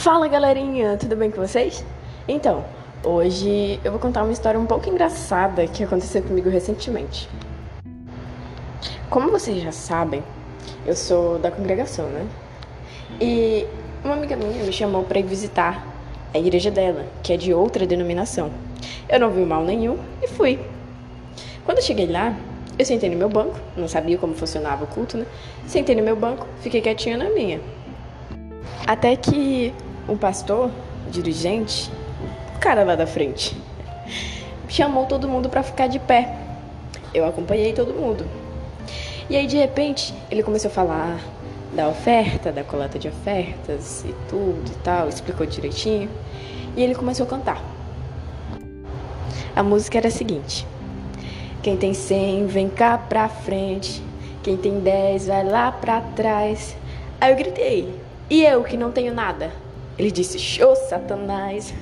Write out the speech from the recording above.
Fala galerinha, tudo bem com vocês? Então, hoje eu vou contar uma história um pouco engraçada que aconteceu comigo recentemente. Como vocês já sabem, eu sou da congregação, né? E uma amiga minha me chamou para ir visitar a igreja dela, que é de outra denominação. Eu não vi mal nenhum e fui. Quando eu cheguei lá, eu sentei no meu banco, não sabia como funcionava o culto, né? Sentei no meu banco, fiquei quietinha na minha. Até que um pastor, dirigente, o cara lá da frente, chamou todo mundo para ficar de pé. Eu acompanhei todo mundo. E aí, de repente, ele começou a falar da oferta, da coleta de ofertas e tudo e tal, explicou direitinho. E ele começou a cantar. A música era a seguinte: Quem tem 100 vem cá pra frente, quem tem 10 vai lá pra trás. Aí eu gritei: E eu que não tenho nada? Ele disse: Show, Satanás.